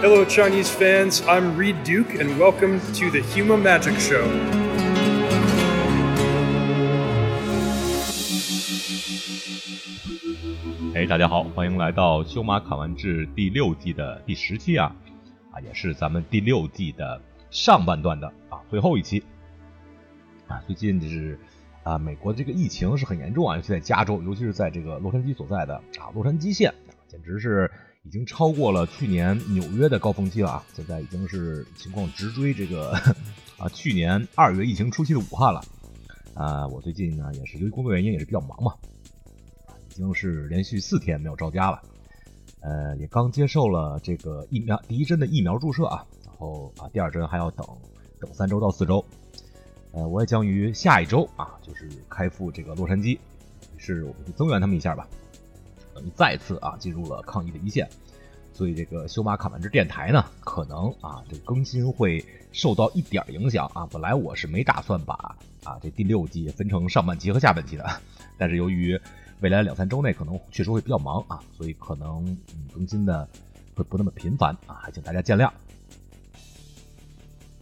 Hello, Chinese fans. I'm Reed Duke, and welcome to the Huma Magic Show. 哎，大家好，欢迎来到《修马侃完志》第六季的第十期啊，啊，也是咱们第六季的上半段的啊最后一期啊。最近就是 啊，美国这个疫情是很严重啊，尤其在加州，尤其是在这个洛杉矶所在的啊洛杉矶县，简直是已经超过了去年纽约的高峰期了啊！现在已经是情况直追这个 啊去年二月疫情初期的武汉了啊。我最近呢也是由于工作原因也是比较忙嘛。已经是连续四天没有着家了，呃，也刚接受了这个疫苗第一针的疫苗注射啊，然后啊第二针还要等等三周到四周，呃，我也将于下一周啊，就是开赴这个洛杉矶，是我们就增援他们一下吧，等于再次啊进入了抗疫的一线，所以这个修马卡曼之电台呢，可能啊这更新会受到一点影响啊，本来我是没打算把啊这第六季分成上半期和下半期的，但是由于未来两三周内可能确实会比较忙啊，所以可能嗯更新的会不那么频繁啊，还请大家见谅。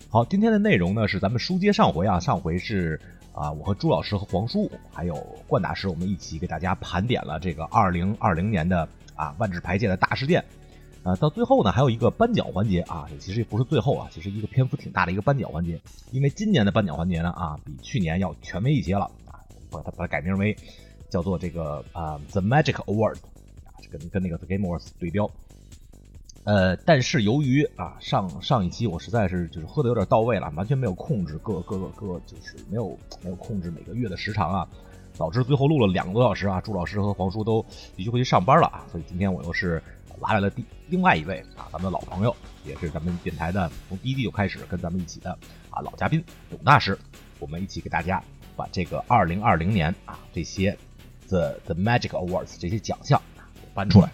好，今天的内容呢是咱们书接上回啊，上回是啊我和朱老师和黄叔还有冠大师我们一起给大家盘点了这个二零二零年的啊万智牌界的大事件啊，到最后呢还有一个颁奖环节啊，其实也不是最后啊，其实一个篇幅挺大的一个颁奖环节，因为今年的颁奖环节呢啊比去年要权威一些了啊，把它把它改名为。叫做这个啊，The Magic Award，啊，跟跟那个 The Game Awards 对标。呃，但是由于啊上上一期我实在是就是喝的有点到位了，完全没有控制各各个各就是没有没有控制每个月的时长啊，导致最后录了两个多小时啊，朱老师和黄叔都必须回去上班了啊，所以今天我又是拉来了第另外一位啊，咱们的老朋友，也是咱们电台的从第一季就开始跟咱们一起的啊老嘉宾董大师，我们一起给大家把这个二零二零年啊这些。The The Magic Awards 这些奖项搬出来。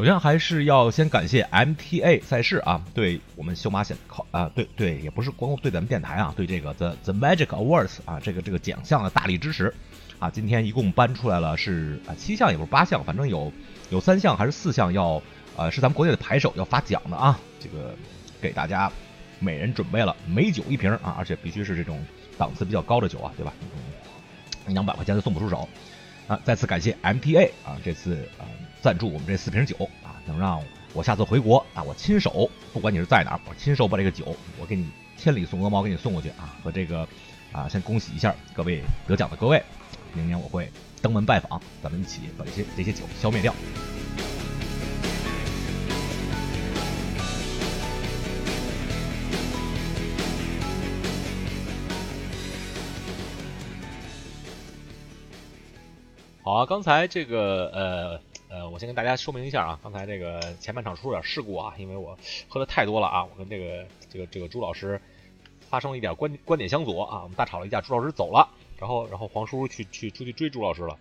首先还是要先感谢 MTA 赛事啊，对我们修马险考啊，对对，也不是光对咱们电台啊，对这个 The The Magic Awards 啊，这个这个奖项的大力支持啊。今天一共搬出来了是啊七项，也不是八项，反正有有三项还是四项要呃是咱们国内的牌手要发奖的啊。这个给大家每人准备了美酒一瓶啊，而且必须是这种档次比较高的酒啊，对吧？两百块钱都送不出手，啊！再次感谢 MTA 啊，这次啊赞助我们这四瓶酒啊，能让我下次回国啊，我亲手，不管你是在哪，我亲手把这个酒，我给你千里送鹅毛给你送过去啊，和这个啊，先恭喜一下各位得奖的各位，明年我会登门拜访，咱们一起把这些这些酒消灭掉。好啊，刚才这个呃呃，我先跟大家说明一下啊，刚才这个前半场出了点事故啊，因为我喝的太多了啊，我跟这个这个这个朱老师发生了一点观观点相左啊，我们大吵了一架，朱老师走了，然后然后黄叔叔去去出去追朱老师了，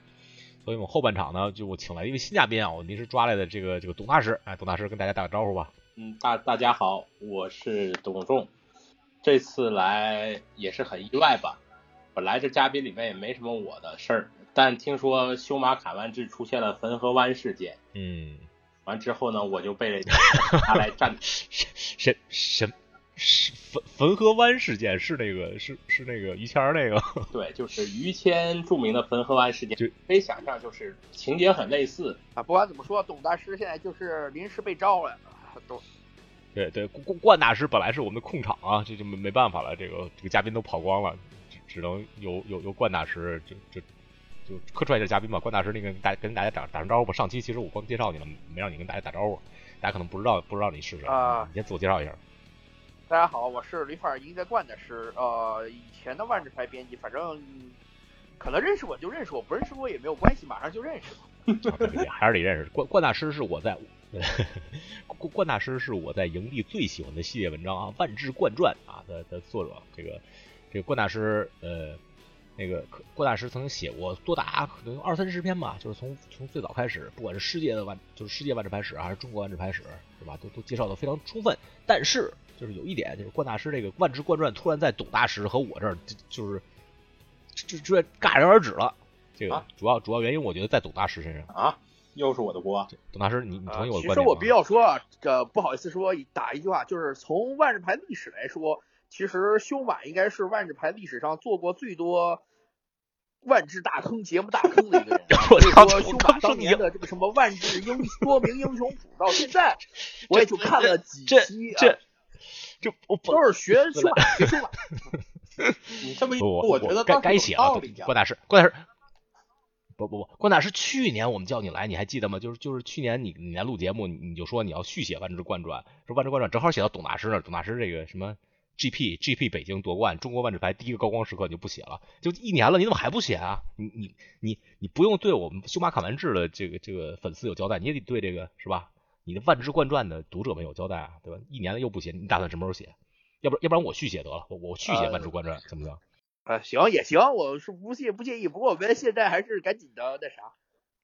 所以我们后半场呢，就我请来一位新嘉宾啊，我临时抓来的这个这个董大师，哎，董大师跟大家打个招呼吧。嗯，大大家好，我是董仲，这次来也是很意外吧，本来这嘉宾里面也没什么我的事儿。但听说修马卡湾之出现了汾河湾事件，嗯，完之后呢，我就被他 来站，什什什汾汾河湾事件是那个是是那个于谦那个，对，就是于谦著名的汾河湾事件，就可以想象，就是情节很类似啊。不管怎么说，董大师现在就是临时被招了，都对对，冠冠大师本来是我们的控场啊，这就没没办法了，这个这个嘉宾都跑光了，只只能由由由冠大师就就。就客串一下嘉宾吧，关大师，那个大跟大家打打声招呼吧。上期其实我光介绍你了，没让你跟大家打招呼，大家可能不知道不知道你是谁啊。你先自我介绍一下。大家好，我是旅法赢在冠大师，呃，以前的万智牌编辑，反正可能认识我就认识我，不认识我也没有关系，马上就认识了。还是得认识。冠冠大师是我在 冠冠大师是我在营地最喜欢的系列文章啊，《万智冠传》啊的的作者，这个这个冠大师呃。那个郭大师曾经写过多达可能二三十篇吧，就是从从最早开始，不管是世界的万，就是世界万智牌史还是中国万智牌史，是吧？都都介绍的非常充分。但是就是有一点，就是郭大师这个万智冠传突然在董大师和我这儿就就是这这戛然而止了。这个啊主要主要原因，我觉得在董大师身上。啊，又是我的锅。董大师，你你同意我的其观点吗？实我必须要说啊，这不好意思说打一句话，就是从万智牌历史来说，其实修马应该是万智牌历史上做过最多万智大坑节目大坑的一个人。我操所以说修马当年的这个什么万智英多名英雄谱，到现在我也就看了几期，啊这我都是学修马 学修马。你这么一我觉得该该写了。关大师，关大师。不不不，关大师，去年我们叫你来，你还记得吗？就是就是去年你你来录节目，你你就说你要续写《万智贯传》，说《万智贯传》正好写到董大师那儿，董大师这个什么 GP GP 北京夺冠，中国万智牌第一个高光时刻你就不写了，就一年了，你怎么还不写啊？你你你你不用对我们修马卡完治的这个这个粉丝有交代，你也得对这个是吧？你的《万智冠传》的读者们有交代啊，对吧？一年了又不写，你打算什么时候写？要不要不然我续写得了，我我续写《万智冠传》怎么着？啊，行也行，我是不介不介意，不过我们现在还是赶紧的那啥，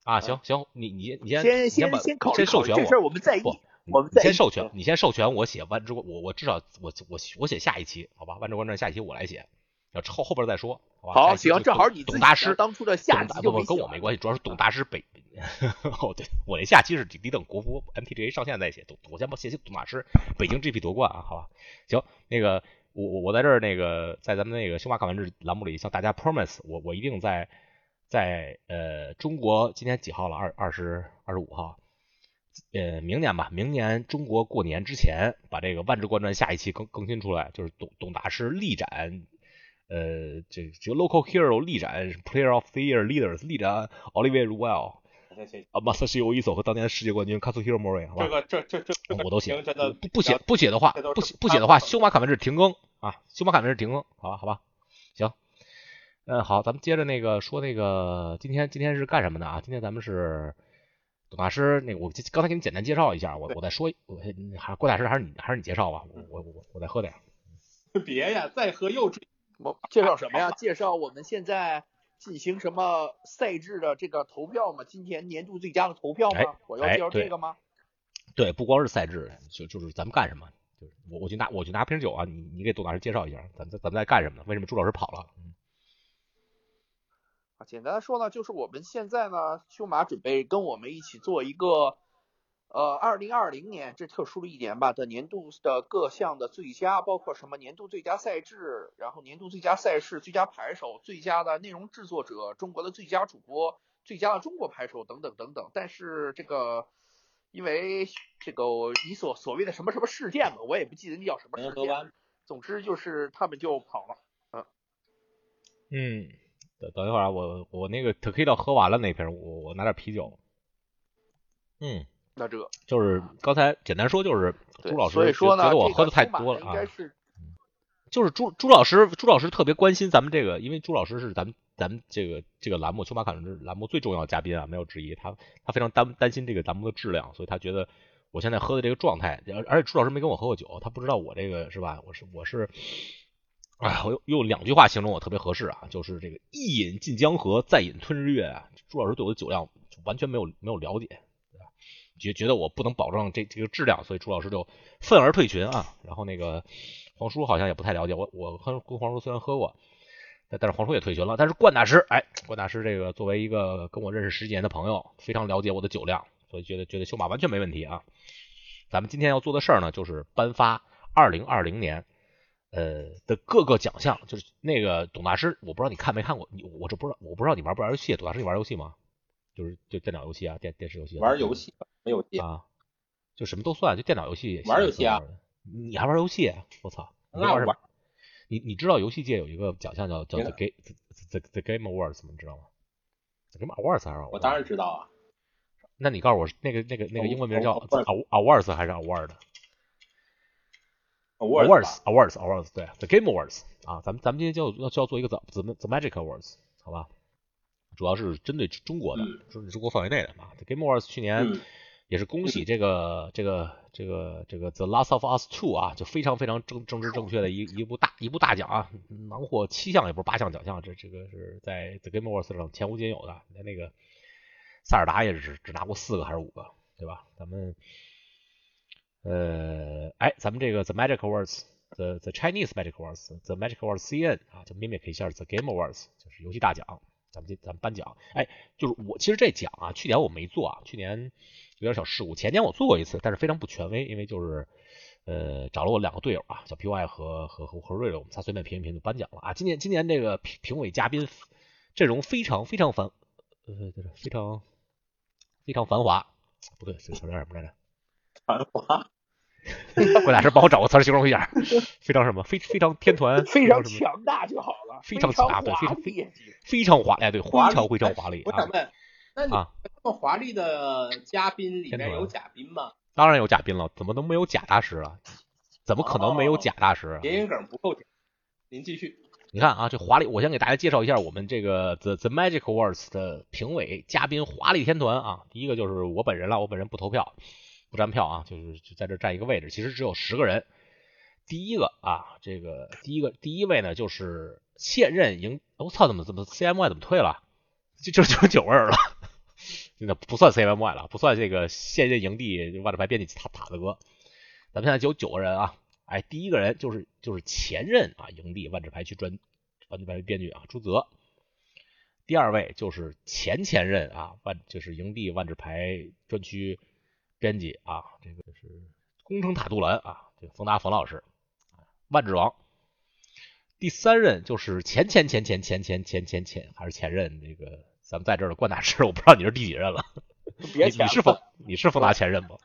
啊，行行，你你你先先你先先考虑先授权考虑这事儿，我，们在意不，我们先授权，你先授权我写万之，我我至少我我我写下一期，好吧？万之观传下一期我来写，要后后边再说，好吧？好行，正好你董大师当初的下期不不跟我没关系，主要是董大师北。哦，对我那下期是得等国服 MTGA 上线再写，董我先把写写董大师北京 GP 夺冠啊，好吧？行，那个我我我在这儿那个在咱们那个星巴克玩志栏目里向大家 promise，我我一定在在呃中国今天几号了？二二十二十五号。呃，明年吧，明年中国过年之前，把这个万智冠传下一期更更新出来，就是董董大师力斩，呃，这这个 local hero 力斩 player of the year leaders 力斩 Olivier Ruel 行行，啊 Masashi Oiso 和当年的世界冠军 Kazuhiro Mori，好吧？这个这这这这个我都写不不写不写的话不写不写的话，修马卡文是停更啊，修马卡文是停更，好吧好吧，行，嗯好，咱们接着那个说那个今天今天是干什么的啊？今天咱们是董大师，那个我刚才给你简单介绍一下，我我再说，我还郭大师还是你还是你介绍吧，我我我我再喝点。别呀，再喝又追。我介绍什么呀？介绍我们现在进行什么赛制的这个投票吗？今年年度最佳的投票吗？哎我要介绍这个吗？对，不光是赛制，就就是咱们干什么，就是我我去拿我去拿瓶酒啊，你你给董大师介绍一下，咱咱咱们在干什么呢？为什么朱老师跑了？嗯啊，简单的说呢，就是我们现在呢，修马准备跟我们一起做一个，呃，二零二零年这特殊的一年吧的年度的各项的最佳，包括什么年度最佳赛制，然后年度最佳赛事、最佳牌手、最佳的内容制作者、中国的最佳主播、最佳的中国牌手等等等等。但是这个，因为这个你所所谓的什么什么事件嘛，我也不记得那叫什么事件。总之就是他们就跑了。嗯嗯，等等一会儿啊，我我那个 tequila 喝完了那瓶，我我拿点啤酒。嗯，那这就是刚才简单说，就是朱老师所以说呢，觉得我这喝的太多了啊应该。是就是朱朱老师，朱老师特别关心咱们这个，因为朱老师是咱们咱们这个这个栏目《秋马卡伦》栏目最重要的嘉宾啊，没有之一。他他非常担担心这个栏目的质量，所以他觉得我现在喝的这个状态，而而且朱老师没跟我喝过酒，他不知道我这个是吧？我是我是，哎，我用用两句话形容我特别合适啊，就是这个一饮尽江河，再饮吞日月啊。朱老师对我的酒量就完全没有没有了解，觉觉得我不能保证这这个质量，所以朱老师就愤而退群啊。然后那个黄叔好像也不太了解我，我跟跟黄叔虽然喝过，但是黄叔也退群了。但是冠大师，哎，冠大师这个作为一个跟我认识十几年的朋友，非常了解我的酒量，所以觉得觉得修马完全没问题啊。咱们今天要做的事儿呢，就是颁发二零二零年呃的各个奖项，就是那个董大师，我不知道你看没看过，你我这不知道，我不知道你玩不玩游戏，董大师你玩游戏吗？就是就电脑游戏啊，电电视游戏啊，玩游戏没游戏，啊，就什么都算，就电脑游戏玩游戏啊？你还玩游戏？我操！那玩玩什么？你你知道游戏界有一个奖项叫叫 The Game The The Game Awards 吗？你知道吗？The Game Awards 还是我当然知道啊。那你告诉我那个那个那个英文名叫 Awards 还是 Award？Awards Awards Awards Awards 对 The Game Awards 啊，咱们咱们今天就要就要做一个 The The The Magic Awards 好吧？主要是针对中国的，嗯针对中国范围内的啊。The Game Awards 去年嗯也是恭喜这个这个这个这个 The Last of Us Two 啊，就非常非常正政治正确的一一部大一部大奖啊，囊获七项也不是八项奖项，这这个是在 The Game Awards 上前无仅有的。连那个塞尔达也是只拿过四个还是五个，对吧？咱们呃，哎，咱们这个 The Magic Awards The The Chinese Magic Awards，The Magic Awards CN 啊，就 mimic 一下 The Game Awards，就是游戏大奖。咱们这咱们颁奖，哎，就是我其实这奖啊，去年我没做啊，去年有点小事故。前年我做过一次，但是非常不权威，因为就是呃找了我两个队友啊，小 PY 和和和和瑞瑞，我们仨随便评一评就颁奖了啊。今年今年这个评评委嘉宾阵容非常非常繁，呃就是，非常非常繁华，不对，这词叫什么来着？繁华。郭大师帮我找个词形容一下，非常什么？非非常天团，非常强大就好了。非常强大对，非常非非常华丽，对，非常非常华丽。我想问，那你这么华丽的嘉宾里面有嘉宾吗？当然有嘉宾了，怎么能没有贾大师啊？怎么可能没有贾大师？谐音梗不够您继续。你看啊，这华丽，我先给大家介绍一下我们这个 The The Magic Awards 的评委嘉宾华丽天团啊。第一个就是我本人了，我本人不投票。站票啊，就是就在这占一个位置。其实只有十个人。第一个啊，这个第一个第一位呢，就是现任营。我操，怎么怎么 CMY 怎么退了？就就就九位了，那不算 CMY 了，不算这个现任营地万智牌编辑塔塔子哥。咱们现在就有九个人啊。哎，第一个人就是就是前任啊营地万智牌区专万智牌编剧啊朱泽。第二位就是前前任啊万就是营地万智牌专区。编辑啊，这个是工程塔杜兰啊，这个冯达冯老师，万智王。第三任就是前前前前前前前前前还是前任这个咱们在这儿的冠大师，我不知道你是第几任了。别你是冯你是冯达前任吗？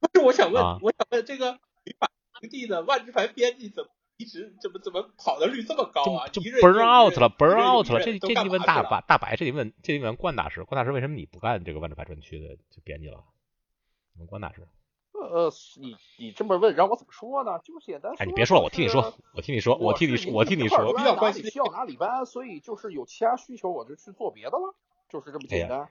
不是，我想问，我想问这个旅法营地的万智牌编辑怎么一直怎么怎么跑的率这么高啊？就 burn out 了，burn out 了。这这你问大白大白，这你问这你问冠大师，冠大师为什么你不干这个万智牌专区的编辑了？关大师，呃，你你这么问，让我怎么说呢？就是简单。哎，你别说了，我听你说，我听你说，我听你说，我听你说。我比较关心需要哪里班，所以就是有其他需求，我就去做别的了，就是这么简单。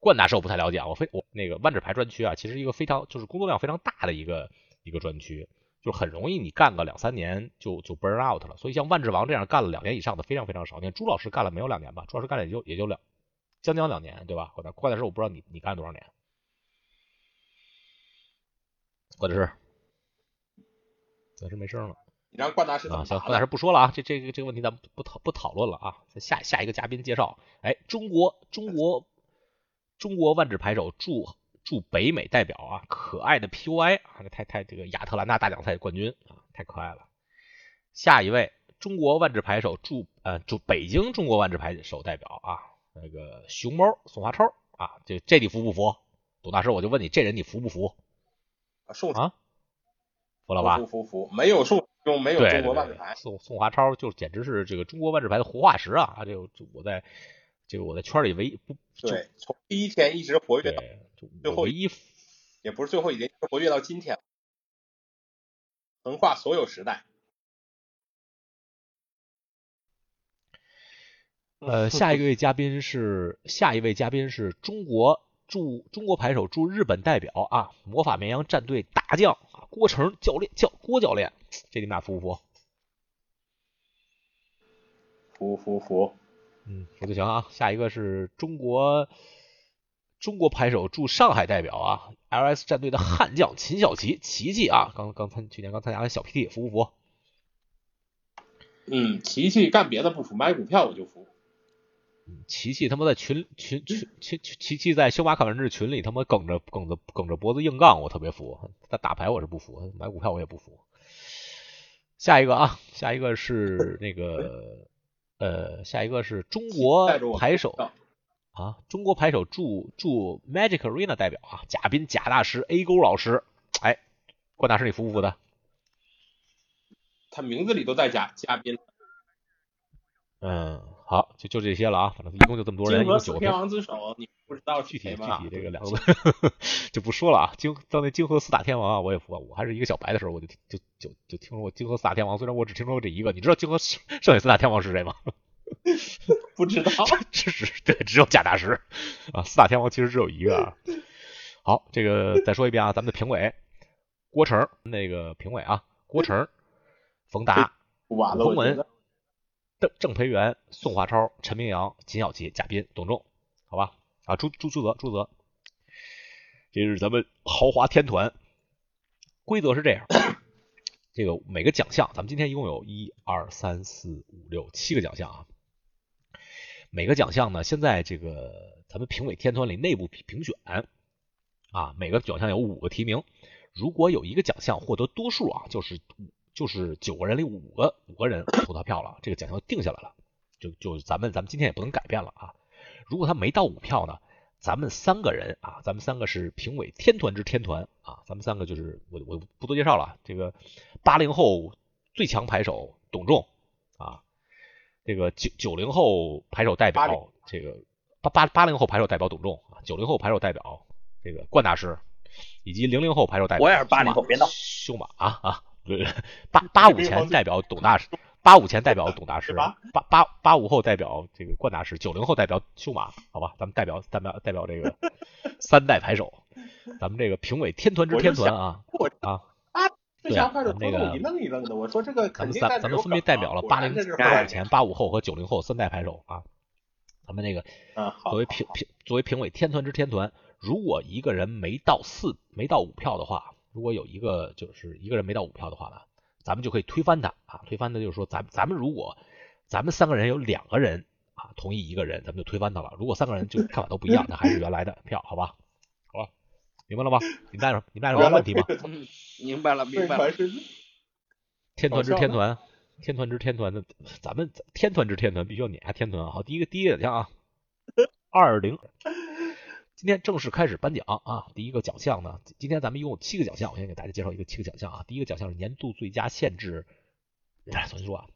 冠大师我不太了解啊，我非我那个万智牌专区啊，其实一个非常就是工作量非常大的一个一个专区，就很容易你干个两三年就就 burn out 了。所以像万智王这样干了两年以上的非常非常少。你看朱老师干了没有两年吧？朱老师干了也就也就两将将两年，对吧？冠大冠大师我不知道你你干了多少年。或者是，暂时没声了。你让冠大师啊，行，冠大师不说了啊，这这个这个问题咱们不讨不讨论了啊。下下一个嘉宾介绍，哎，中国中国中国万智牌手驻驻北美代表啊，可爱的 PUI 啊，这太太这个亚特兰大大奖赛冠军啊，太可爱了。下一位中国万智牌手驻呃驻北京中国万智牌手代表啊，那个熊猫宋华超啊，这这你服不服？董大师，我就问你，这人你服不服？宋啊，服了吧？服服服，没有宋中没有中国万智牌。宋宋华超就简直是这个中国万智牌的活化石啊！啊，这个我在这个我在圈里唯一不对，从第一天一直活跃到最后唯一，也不是最后一天，活跃到今天，横跨所有时代。呃，下一位嘉宾是下一位嘉宾是中国。驻中国牌手驻日本代表啊，魔法绵羊战队大将啊，郭成教练教郭教练，这你们俩服不服？服服服，嗯，服就行啊。下一个是中国中国牌手驻上海代表啊，LS 战队的悍将秦小琪，琪琪啊，刚刚参去年刚参加的小 PT，服不服？嗯，琪琪干别的不服，买股票我就服。琪琪他妈在群群群群琪琪在修马卡文治群里他妈梗着梗着梗着脖子硬杠，我特别服。他打牌我是不服，买股票我也不服。下一个啊，下一个是那个呃，下一个是中国牌手啊，中国牌手驻驻 Magic Arena 代表啊，贾宾贾大师 A 勾老师，哎，关大师你服不服的？他名字里都带贾嘉宾。嗯。好，就就这些了啊，反正一共就这么多人，一共九个。天王之首，你不知道具体具体这个两个 就不说了啊。京到那京河四大天王啊，我也服。我还是一个小白的时候，我就就就就听说过京河四大天王，虽然我只听说过这一个。你知道京河剩下四大天王是谁吗？不知道，只是对，只有贾大师啊。四大天王其实只有一个。啊。好，这个再说一遍啊，咱们的评委郭成那个评委啊，郭成、冯达、洪文。郑郑培元、宋华超、陈明阳、秦小琪、贾斌、董仲，好吧？啊，朱朱朱泽朱泽，这是咱们豪华天团。规则是这样，这个每个奖项，咱们今天一共有一二三四五六七个奖项啊。每个奖项呢，现在这个咱们评委天团里内部评评选啊，每个奖项有五个提名。如果有一个奖项获得多数啊，就是就是九个人里五个五个人投他票了，这个奖项定下来了，就就咱们咱们今天也不能改变了啊。如果他没到五票呢，咱们三个人啊，咱们三个是评委天团之天团啊，咱们三个就是我我不多介绍了，这个八零后最强牌手董仲啊，这个九九零后牌手代表这个八八八零后牌手代表董仲啊，九零后牌手代表这个冠大师。以及零零后牌手代表，我也是八零后，别闹。修马啊啊，八八五前代表董大师，八五前代表董大师，八八八五后代表这个冠大师，九零后代表修马，好吧，咱们代表代表代表这个三代牌手，咱们这个评委天团之天团啊啊，对啊，咱们这个一愣一愣的，我说这个咱们三咱们分别代表了八零八五前、八五后和九零后三代牌手啊，咱们那个作为评评作为评委天团之天团。如果一个人没到四没到五票的话，如果有一个就是一个人没到五票的话呢，咱们就可以推翻他啊！推翻的就是说，咱咱们如果咱们三个人有两个人啊同意一个人，咱们就推翻他了。如果三个人就看法都不一样，那还是原来的票，好吧？好吧，明白了吗？你带着你带着没问题吗？明白了，明白了。天团之天团，天团之天团的，咱们天团之天团必须要撵下天团。好，第一个第一个奖项啊，二零。今天正式开始颁奖啊！第一个奖项呢，今天咱们一共有七个奖项，我先给大家介绍一个七个奖项啊。第一个奖项是年度最佳限制，重新说啊，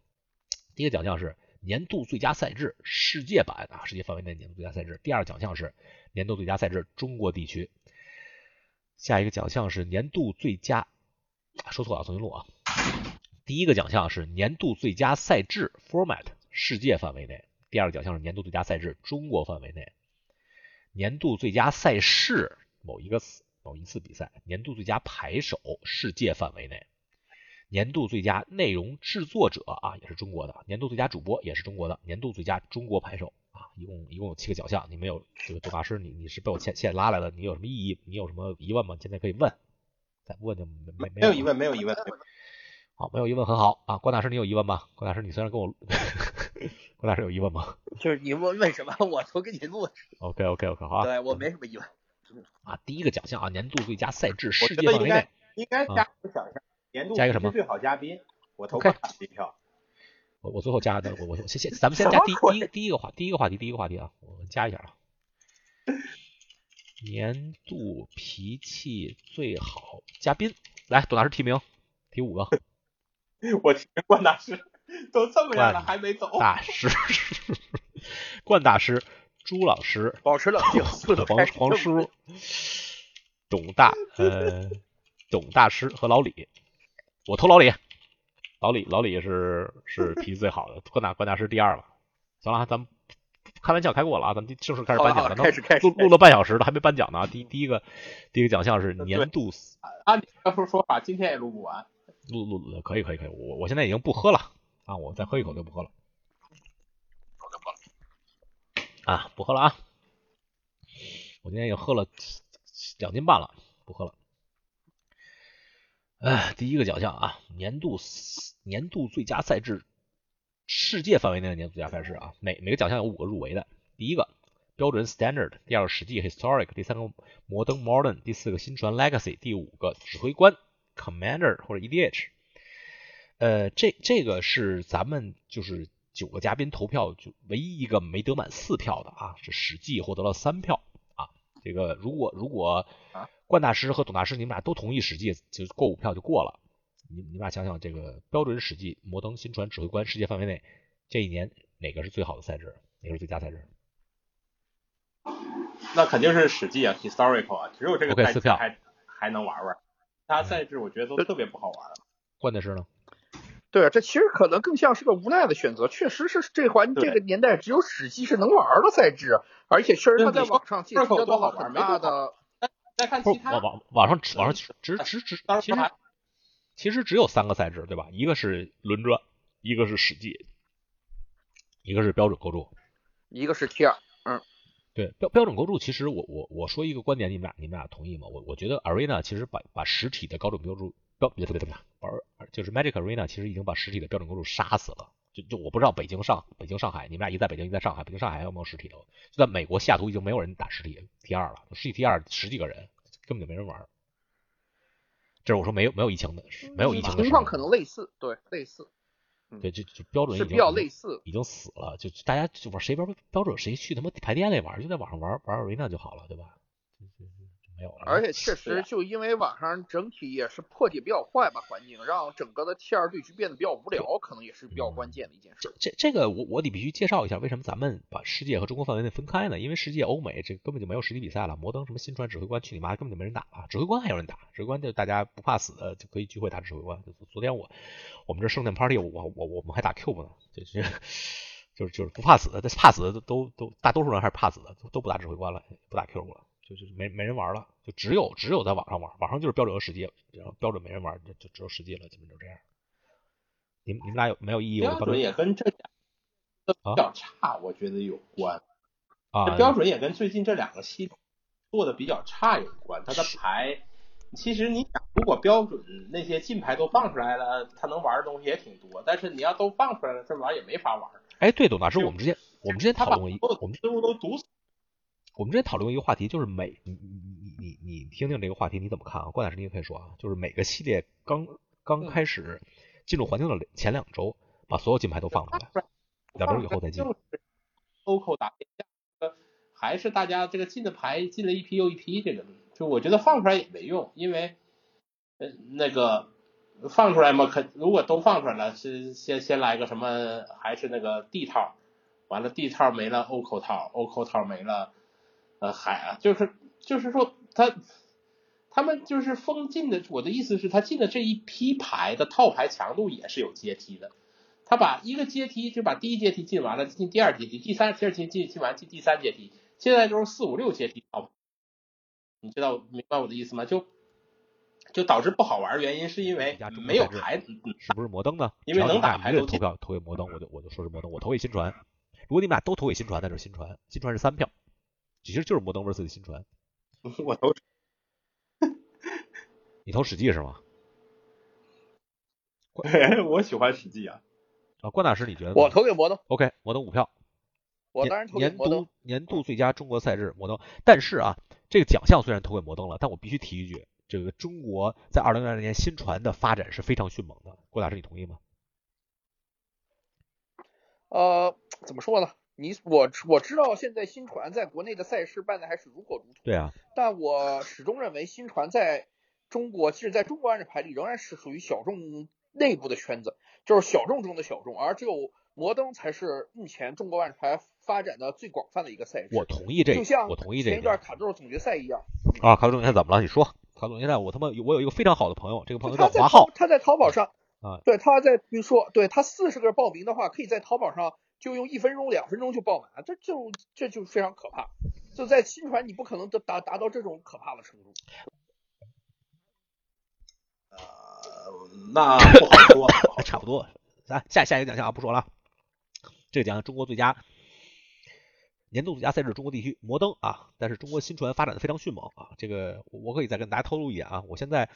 第一个奖项是年度最佳赛制世界版啊，世界范围内年度最佳赛制。第二个奖项是年度最佳赛制中国地区。下一个奖项是年度最佳，说错了，重新录啊。第一个奖项是年度最佳赛制 format 世界范围内，第二个奖项是年度最佳赛制中国范围内。年度最佳赛事某一个某一次比赛，年度最佳牌手世界范围内，年度最佳内容制作者啊也是中国的，年度最佳主播也是中国的，年度最佳中国牌手啊，一共一共有七个奖项。你没有这个杜大师，你你是被我现现拉来的，你有什么异议？你有什么疑问吗？现在可以问，再问就没没没有疑问，没有疑问。好，没有疑问很好啊，关大师你有疑问吗？关大师你虽然跟我。郭大师有疑问吗？就是你问问什么，我都给你录。OK OK OK 好。对我没什么疑问。啊，第一个奖项啊，年度最佳赛制世界范围内，应该加个奖项，年度加一个什么最好嘉宾，我投票。我我最后加的，我我先先，咱们先加第第一第一个话第一个话题第一个话题啊，我们加一下啊。年度脾气最好嘉宾，来，董大师提名，提五个。我提名关大师。都这么样了还没走？大师，冠大师，朱老师，保持冷静。黄 黄叔，董大，呃，董大师和老李，我投老李，老李，老李是是脾气最好的，冠大冠大师第二了。行了，咱们开玩笑开过了啊，咱们正式开始颁奖了。开始开始，录录了半小时了，还没颁奖呢。第第一个第一个奖项是年度。按你刚说说法，今天也录不完。录录可以可以可以，我我现在已经不喝了。啊，我再喝一口就不喝了。啊，不喝了啊！我今天已经喝了两斤半了，不喝了。哎，第一个奖项啊，年度年度最佳赛制，世界范围内的年度最佳赛事啊，每每个奖项有五个入围的。第一个标准 Standard，第二个史记 Historic，第三个摩登 Modern，第四个新传 Legacy，第五个指挥官 Commander 或者 EDH。呃，这这个是咱们就是九个嘉宾投票就唯一一个没得满四票的啊，是史记获得了三票啊。这个如果如果冠大师和董大师你们俩都同意史记，就过五票就过了。你你们俩想想，这个标准史记、摩登新传指挥官世界范围内这一年哪个是最好的赛制，哪个是最佳赛制？那肯定是史记啊，historical 啊，只有这个赛制还还能玩玩，其他赛制我觉得都特别不好玩。冠大师呢？对，这其实可能更像是个无奈的选择。确实是这环这个年代只有史记是能玩的赛制，而且确实他在网上其实得到了很大的。再看其他网网上网上只只只其实其实只有三个赛制对吧？一个是轮转，一个是史记，一个是标准构筑，一个是 T 二。嗯，对标标准构筑，其实我我我说一个观点，你们俩你们俩同意吗？我我觉得 Arena 其实把把实体的高准标注标别特别特别玩，就是 Magic Arena 其实已经把实体的标准公主杀死了。就就我不知道北京上北京上海，你们俩一在北京一在上海，北京上海还有没有实体的？就在美国西雅图已经没有人打实体 T 二了，实体 T 二十几个人根本就没人玩。这是我说没有没有疫情的，没有疫情的情况可能类似，对类似。对，就就标准是比较类似，已经死了。就大家就玩谁玩标准，谁去他妈排店里玩，就在网上玩玩 Arena 就好了，对吧？没有了。而且确实，就因为网上整体也是破解比较坏吧，环境让整个的 T 二对局变得比较无聊，可能也是比较关键的一件事。这这个我我得必须介绍一下，为什么咱们把世界和中国范围内分开呢？因为世界欧美这根本就没有实体比赛了，摩登什么新传指挥官去你妈根本就没人打了，指挥官还有人打，指挥官就大家不怕死的就可以聚会打指挥官。昨天我我们这圣诞 party 我我我们还打 cube 呢，就是就是就是不怕死的，怕死的都都都大多数人还是怕死的，都都不打指挥官了，不打 cube 了。就是没没人玩了，就只有只有在网上玩，网上就是标准和实际，然后标准没人玩，就就只有实际了，基本就这样。你们你们俩有没有异议？标准也跟这两个比较差，我觉得有关。啊，这标准也跟最近这两个系统做的比较差有关。它的牌，其实你想，如果标准那些禁牌都放出来了，它能玩的东西也挺多。但是你要都放出来了，这玩意儿也没法玩。哎，对，董大师，我们之前我们之前讨论过一，我们思路都堵死。我们之前讨论过一个话题，就是每你你你你你听听这个话题你怎么看啊？关老师你也可以说啊，就是每个系列刚刚开始进入环境的前两周，把所有金牌都放出来，两周以后再进。OCO 打天下，还是大家这个进的牌进了一批又一批，这个就我觉得放出来也没用，因为呃那个放出来嘛，可如果都放出来了，是先先来个什么，还是那个 D 套，完了 D 套没了，OCO 套，OCO 套没了。呃，海啊，就是就是说他他们就是封禁的，我的意思是，他进的这一批牌的套牌强度也是有阶梯的。他把一个阶梯就把第一阶梯进完了，进第二阶梯，第三第二阶梯进完进第三阶梯，现在就是四五六阶梯套。你知道明白我的意思吗？就就导致不好玩，原因是因为没有牌，是不是摩登呢？因为能打牌都投票投给摩登，我就我就说是摩登，我投给新传。如果你们俩都投给新传，那就是新传，新传是三票。其实就是摩登 vs 新传，我投，你投史记是吗？我喜欢史记啊。啊，关大师你觉得？我投给摩登。OK，摩登五票。我当然投给摩登。年度年度最佳中国赛制摩登，但是啊，这个奖项虽然投给摩登了，但我必须提一句，这个中国在二零二零年新传的发展是非常迅猛的。郭大师，你同意吗？呃，怎么说呢？你我我知道现在新传在国内的赛事办的还是如火如荼，对啊，但我始终认为新传在中国，其实在中国按照牌里仍然是属于小众内部的圈子，就是小众中的小众，而只有摩登才是目前中国万智牌发展的最广泛的一个赛事。我同意这个，就像我同意这前一段卡杜总决赛一样。啊，卡杜总决赛怎么了？你说，卡杜总决赛我他妈我有一个非常好的朋友，这个朋友叫华浩，他在淘宝上啊，对，他在比如说，对他四十个报名的话，可以在淘宝上。就用一分钟、两分钟就爆满，这就这就非常可怕。就在新传，你不可能达达达到这种可怕的程度。呃，那不好说，差不多。来下下一个奖项啊，不说了。这个奖项中国最佳年度最佳赛事中国地区摩登啊，但是中国新传发展的非常迅猛啊。这个我可以再跟大家透露一点啊，我现在。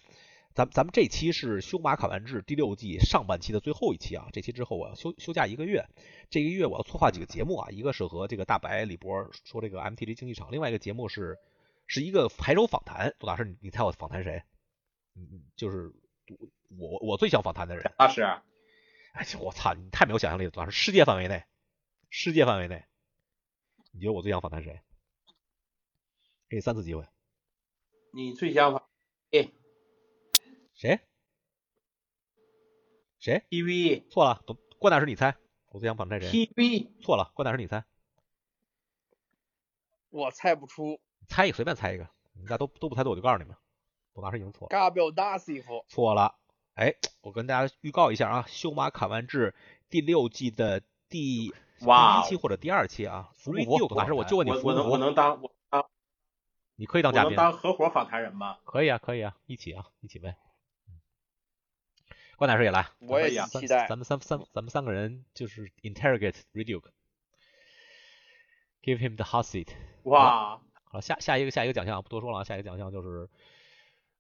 咱咱们这期是修马卡完制第六季上半期的最后一期啊，这期之后我要休休假一个月，这一个月我要策划几个节目啊，一个是和这个大白李博说这个 MTG 竞技场，另外一个节目是是一个牌手访谈，杜大师你你猜我访谈谁？嗯，就是我我最想访谈的人。大师，哎，我操，你太没有想象力了，杜老师，世界范围内，世界范围内，你觉得我最想访谈谁？给你三次机会。你最想访？哎。谁？谁？TV 错了，关大师你猜，我最想访谈谁？TV 错了，关大师你猜。我猜不出。猜一个，随便猜一个，你家都都不猜对，我就告诉你们，关大师已经错了。嘎表达师傅错了。哎，我跟大家预告一下啊，修马卡完制第六季的第第一期或者第二期啊，服不服？董大师，我就问你服不服？我能当我当，你可以当嘉宾，当合伙访谈人吗？可以啊，可以啊，一起啊，一起呗。关大师也来，我也期待。咱们三三咱们三个人就是 interrogate Reduke，give him the hot seat。哇，好，下下一个下一个奖项不多说了啊，下一个奖项就是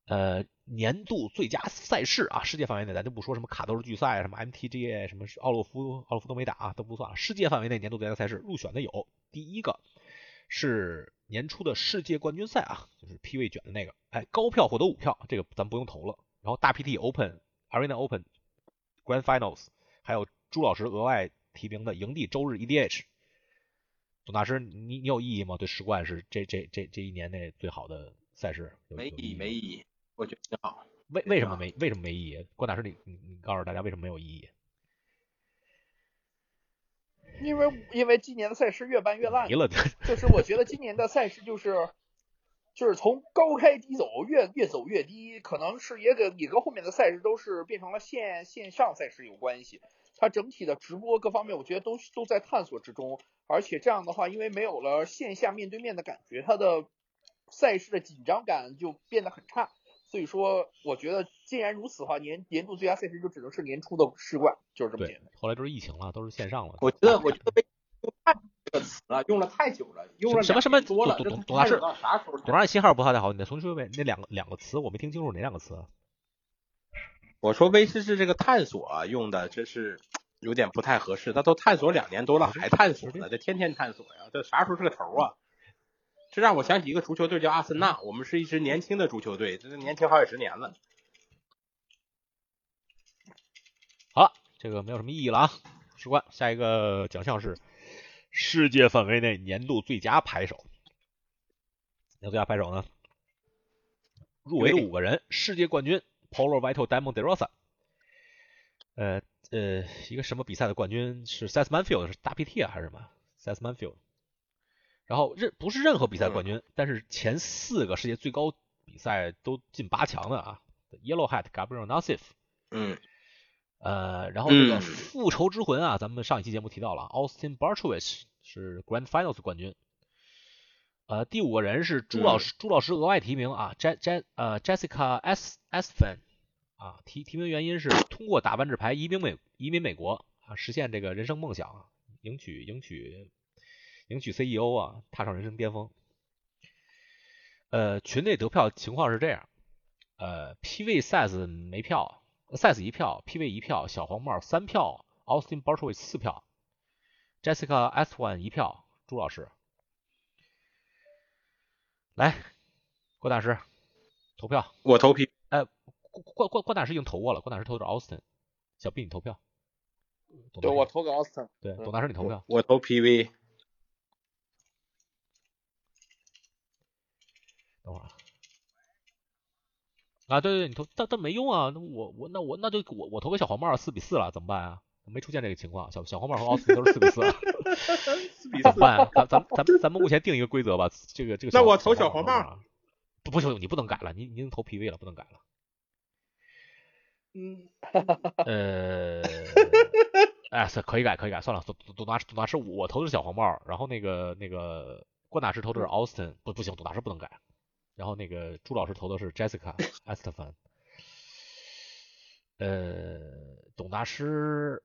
呃，年度最佳赛事啊，世界范围内咱就不说什么卡兜巨赛、什么 MTG、什么奥洛夫、奥洛夫都没打啊，都不算了。世界范围内年度最佳赛事入选的有第一个是年初的世界冠军赛啊，就是 P 位卷的那个，哎，高票获得五票，这个咱不用投了。然后大 PT Open、Arena Open、Grand Finals，还有朱老师额外提名的营地周日 EDH。董大师，你你有异议吗？对十冠是这这这这一年内最好的赛事？没异议，没异议，我觉得挺好。为为什么没为什么没意义？关大师，你你你告诉大家为什么没有意义？因为因为今年的赛事越办越烂，了，就是我觉得今年的赛事就是就是从高开低走，越越走越低，可能是也跟也跟后面的赛事都是变成了线线上赛事有关系。它整体的直播各方面，我觉得都都在探索之中，而且这样的话，因为没有了线下面对面的感觉，它的赛事的紧张感就变得很差。所以说，我觉得既然如此的话，年年度最佳赛事就只能是年初的世冠，就是这么简单。后来就是疫情了，都是线上了。我觉得，我觉得被 个词啊，用了太久了，用了什么什么多了。董董大师，董大师信号不太好，你再重新说一遍那两个两个词，我没听清楚哪两个词。我说威士忌这个探索用的真是有点不太合适，他都探索两年多了还探索呢，这天天探索呀，这啥时候是个头啊？这让我想起一个足球队叫阿森纳，我们是一支年轻的足球队，这年轻好几十年了。好了，这个没有什么意义了啊。事关下一个奖项是世界范围内年度最佳拍手。年度最佳拍手呢？入围的五个人：世界冠军 Polo Vital Diamond De Rosa，呃呃，一个什么比赛的冠军是 Seth Manfield，是大 PT 啊还是什么？Seth Manfield。然后任不是任何比赛冠军，但是前四个世界最高比赛都进八强的啊，Yellow Hat Gabriel Nassif，嗯，呃，然后这个复仇之魂啊，咱们上一期节目提到了，Austin Barchowitz 是 Grand Finals 冠军，呃，第五个人是朱老师，朱老师额外提名啊，J J 呃 Jessica S S Fan 啊，提提名原因是通过打万智牌移民美移民美国啊，实现这个人生梦想，迎娶迎娶。迎娶 CEO 啊，踏上人生巅峰。呃，群内得票情况是这样：呃，PV size 没票，size 一票，PV 一票，小黄帽三票，Austin Bartowitz 四票，Jessica S One 一票，朱老师。来，郭大师投票。我投 P。哎，郭郭郭大师已经投过了，郭大师投的是 Austin。小 B 你投票。对，我投给 Austin。对，董大师你投票。我投 PV。等会儿啊，对对，你投但但没用啊，那我我那我那就我我投个小黄帽四比四了，怎么办啊？没出现这个情况，小小黄帽和奥斯汀都是四比四，四比四怎么办？咱咱咱咱们目前定一个规则吧，这个这个。那我投小黄帽。不不行，你不能改了，你你投 PV 了，不能改了。嗯，呃，哎，是可以改可以改，算了，董董大师董大师，我投的是小黄帽，然后那个那个关大师投的是 Austin，不不行，董大师不能改。然后那个朱老师投的是 Jessica Estefan，呃，董大师，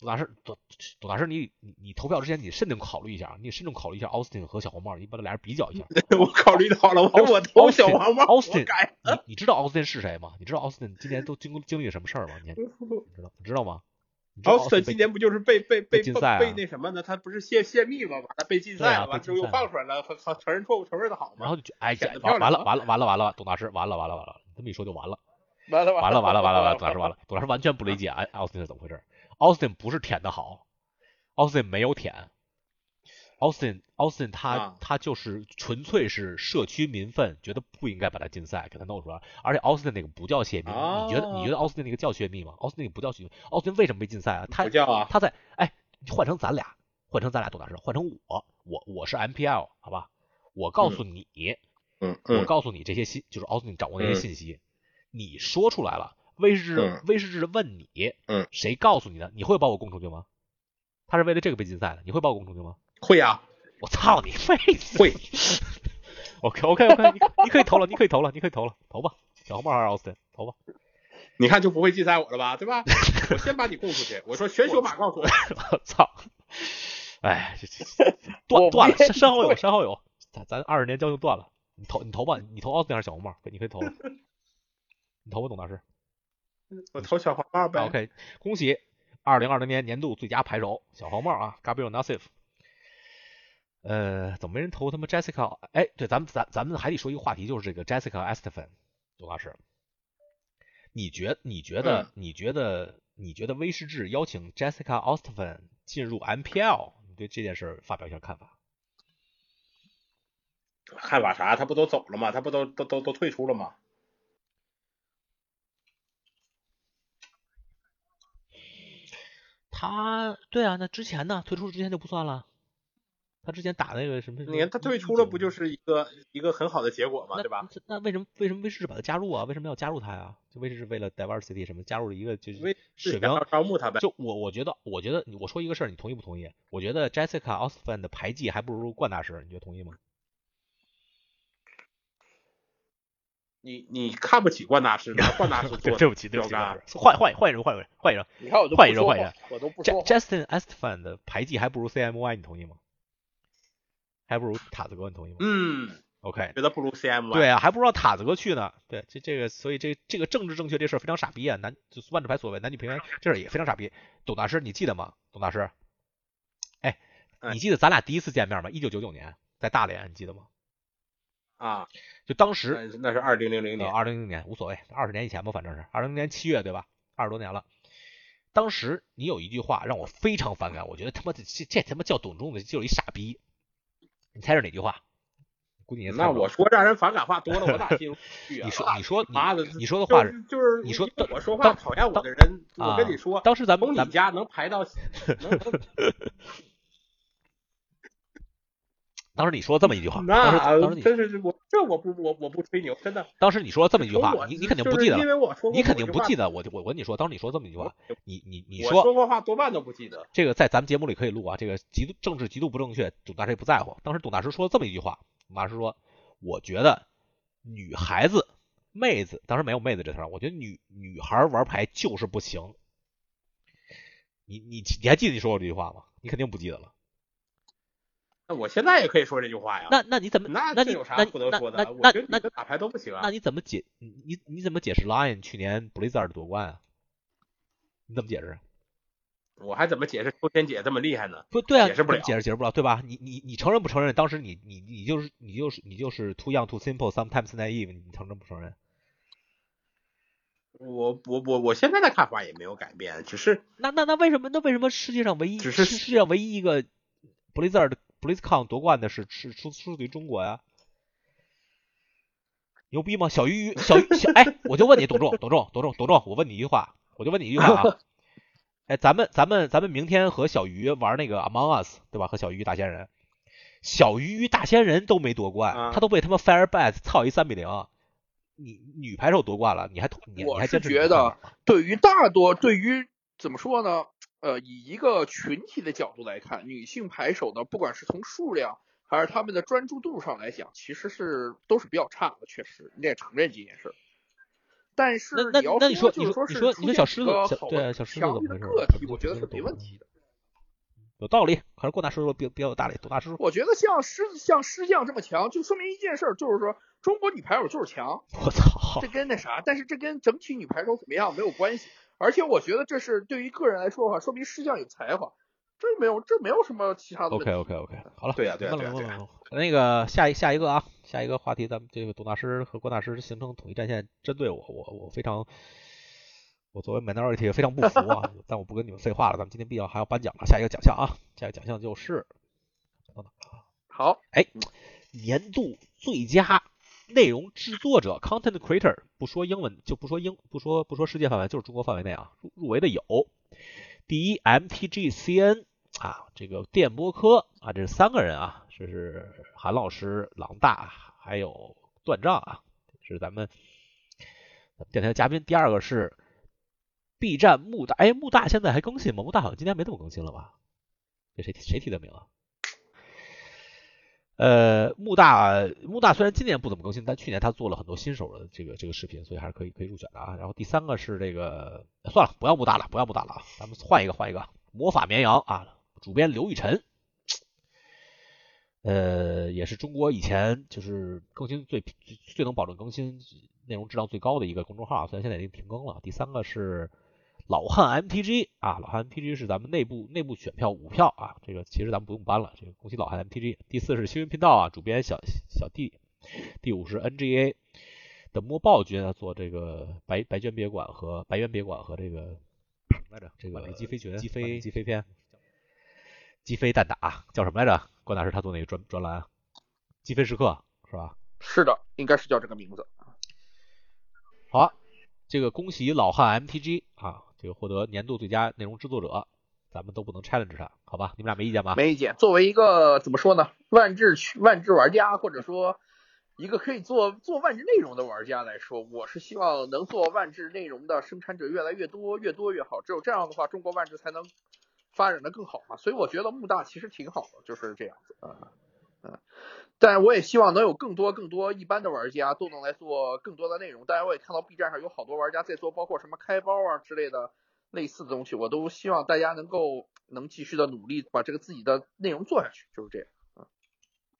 董大师，董董大师，你你你投票之前你慎重考虑一下，你慎重考虑一下 Austin 和小黄帽，你把这俩人比较一下。我考虑到了，我我投小黄帽。Austin，你你知道 Austin 是谁吗？你知道 Austin 今年都经经历什么事儿吗？你知道你知道吗？Austin 今年不就是被被被被那什么呢？他不是泄泄密吗？完了被禁赛了，完之后又放出来了，承承认错误，承认的好吗？然后就哎，完完了完了完了完了，董大师完了完了完了，这么一说就完了，完了完了完了完了完了，董大师完了，董大师完全不理解哎，Austin 是怎么回事？Austin 不是舔的好，Austin 没有舔。Austin Austin 他他就是纯粹是社区民愤，觉得不应该把他禁赛，给他弄出来。而且 Austin 那个不叫泄密，你觉得你觉得 Austin 那个叫泄密吗？Austin 那个不叫泄密。Austin 为什么被禁赛啊？他不叫啊。他在哎，换成咱俩，换成咱俩多大事，换成我，我我是 MPL 好吧？我告诉你，嗯，我告诉你这些信，就是 Austin 掌握那些信息，你说出来了，威士忌威士忌问你，嗯，谁告诉你的？你会把我供出去吗？他是为了这个被禁赛的，你会把我供出去吗？会啊，我操你妹！会，OK OK OK，你你可以投了，你可以投了，你可以投了，投吧，小红帽还是奥斯汀，投吧。你看就不会禁赛我了吧，对吧？我先把你供出去，我说选手马告诉我，我操！哎，这这断断了，山好友山好友，咱咱二十年交情断了。你投你投吧，你投奥斯汀还是小红帽？你可以投了。你投吧，董大师。我投小红帽呗。OK，恭喜二零二零年年度最佳牌手小红帽啊，Gabriel Nassif。呃，怎么没人投他妈 Jessica？哎，对，咱们咱咱们还得说一个话题，就是这个 Jessica Estefan，董老师，你觉你觉得、嗯你觉得你觉得威士忌邀请 Jessica Estefan 进入 MPL，你对这件事发表一下看法？看法啥？他不都走了吗？他不都都都都退出了吗？他对啊，那之前呢？退出之前就不算了。他之前打那个什么？你看他退出了，不就是是一个一个很好的结果吗？对吧？？那为什么为什么威士忌把他加入啊？为什么要加入他呀？就威士是为了 diversity 什么加入了一个就是为水平要招募他呗。就我我觉得我觉得我说一个事儿，你同意不同意？我觉得 Jessica Ostfan 的排技还不如冠大师，你觉得同意吗？你你看不起冠大师，吗冠大师 做对不起对不起，标杆冠大师换换换一人换一人换一人你看我都换人换一人，我都不 J 说话。Justin Estefan 的排技还不如 CMY，你同意吗？还不如塔子哥，你同意吗嗯，？OK，觉得不如 CM 对啊，还不如让塔子哥去呢。对，这这个，所以这这个政治正确这事儿非常傻逼啊！男就万智牌所谓男女平权这事儿也非常傻逼。董大师，你记得吗？董大师，哎，哎你记得咱俩第一次见面吗？一九九九年在大连，你记得吗？啊，就当时那那是二零零零呃，年，二零零年无所谓，二十年以前吧，反正是二零年七月对吧？二十多年了。当时你有一句话让我非常反感，我觉得他妈的这这他妈叫董仲的就是一傻逼。你猜是哪句话？估计那我说让人反感话多了，我哪 听去啊？你说你说你妈的，你说的话就是就是你说我说话讨厌我的人，啊我跟你说，当时咱们从咱们你家能排到 能能当时你说这么一句话，当时当时那你真是我这我不我我不吹牛，真的。当时你说这么一句话，你你肯定不记得了，因为我说你肯定不记得。我就我我跟你说，当时你说这么一句话，你你你说说过话多半都不记得。这个在咱们节目里可以录啊，这个极度政治极度不正确，董大师也不在乎。当时董大师说了这么一句话，董大师说，我觉得女孩子、妹子，当时没有妹子这词儿，我觉得女女孩玩牌就是不行。你你你还记得你说过这句话吗？你肯定不记得了。那我现在也可以说这句话呀。那那你怎么那那你有啥不能说的？那我那那觉得你们打牌都不行啊那。你怎么解你你你怎么解释 Lion 去年 Blizzard 夺冠啊？你怎么解释？我还怎么解释秋天姐这么厉害呢？不对啊，解释不了解释解释不了，对吧？你你你承认不承认？当时你你你就是你就是你就是 too young too simple sometimes naive，你承认不承认？我我我我现在的看法也没有改变，只是那那那为什么那为什么世界上唯一只是世世界上唯一一个 Blizzard BlizzCon 夺冠的是是出出自于中国呀？牛逼吗？小鱼鱼小鱼小哎，我就问你，董仲董仲董仲董仲，我问你一句话，我就问你一句话啊。哎，咱们咱们咱们明天和小鱼玩那个 Among Us，对吧？和小鱼鱼大仙人，小鱼鱼大仙人都没夺冠，啊他都被他妈 Firebats 操一三比零。你女排手夺冠了，你还你还坚持你觉得对于大多，对于怎么说呢？呃，以一个群体的角度来看，女性牌手呢，不管是从数量还是他们的专注度上来讲，其实是都是比较差的，确实你得承认这件事。但是你要说就是说你说是你说小狮子小出现几个好对啊小狮子强怎么回事烈的个体，我觉得是没问题的。有道理，可是郭大师说比比较有道理，董大师说，我觉得像狮子像狮将这么强，就说明一件事儿，就是说中国女排手就是强。我操这，跟那啥，但是这跟整体女排手怎么样没有关系。而且我觉得这是对于个人来说的话，说明师匠有才华，这没有这没有什么其他的问题。OK OK OK，好了，对呀对呀那个下一下一个啊，下一个话题，咱们这个董大师和关大师形成统一战线，针对我，我我非常，我作为 minority 非常不服啊，但我不跟你们废话了，咱们今天必要还要颁奖了，下一个奖项啊，下一个奖项就是好，哎年度最佳内容制作者 （content creator），不说英文就不说英，不说不说世界范围，就是中国范围内啊，入入围的有第一 MTGCN 啊，这个电波科啊，这是三个人啊，这是韩老师、郎大还有段丈啊，是咱们电台的嘉宾。第二个是 B 站木大，哎，木大现在还更新吗？木大好像今天没怎么更新了吧？这谁谁提的名啊？呃，木大木大虽然今年不怎么更新，但去年他做了很多新手的这个这个视频，所以还是可以可以入选的啊。然后第三个是这个，算了，不要木大了，不要木大了啊，咱们换一个换一个，魔法绵羊啊，主编刘雨辰，呃，也是中国以前就是更新最最最能保证更新内容质量最高的一个公众号，虽然现在已经停更了。第三个是老汉 MTG 啊，老汉 MTG 是咱们内部内部选票五票啊，这个其实咱们不用搬了，这个恭喜老汉 MTG。第四是新闻频道啊，主编小小弟。第五是 NGA 的摸豹君啊，做这个白白娟别馆和白渊别馆和这个什么来着？这个击飞群、击飞击飞篇、击飞弹打叫什么来着？关大师他做那个专专栏，击飞时刻是吧？是的，应该是叫这个名字。好，这个恭喜老汉 MTG 啊，这个获得年度最佳内容制作者，咱们都不能 challenge 他，好吧？你们俩没意见吧？没意见。作为一个怎么说呢，万智万智玩家，或者说。一个可以做做万智内容的玩家来说，我是希望能做万智内容的生产者越来越多，越多越好。只有这样的话，中国万智才能发展的更好嘛。所以我觉得木大其实挺好的，就是这样子啊，嗯。但是我也希望能有更多更多一般的玩家都能来做更多的内容。当然，我也看到 B 站上有好多玩家在做，包括什么开包啊之类的类似的东西。我都希望大家能够能继续的努力，把这个自己的内容做下去，就是这样啊。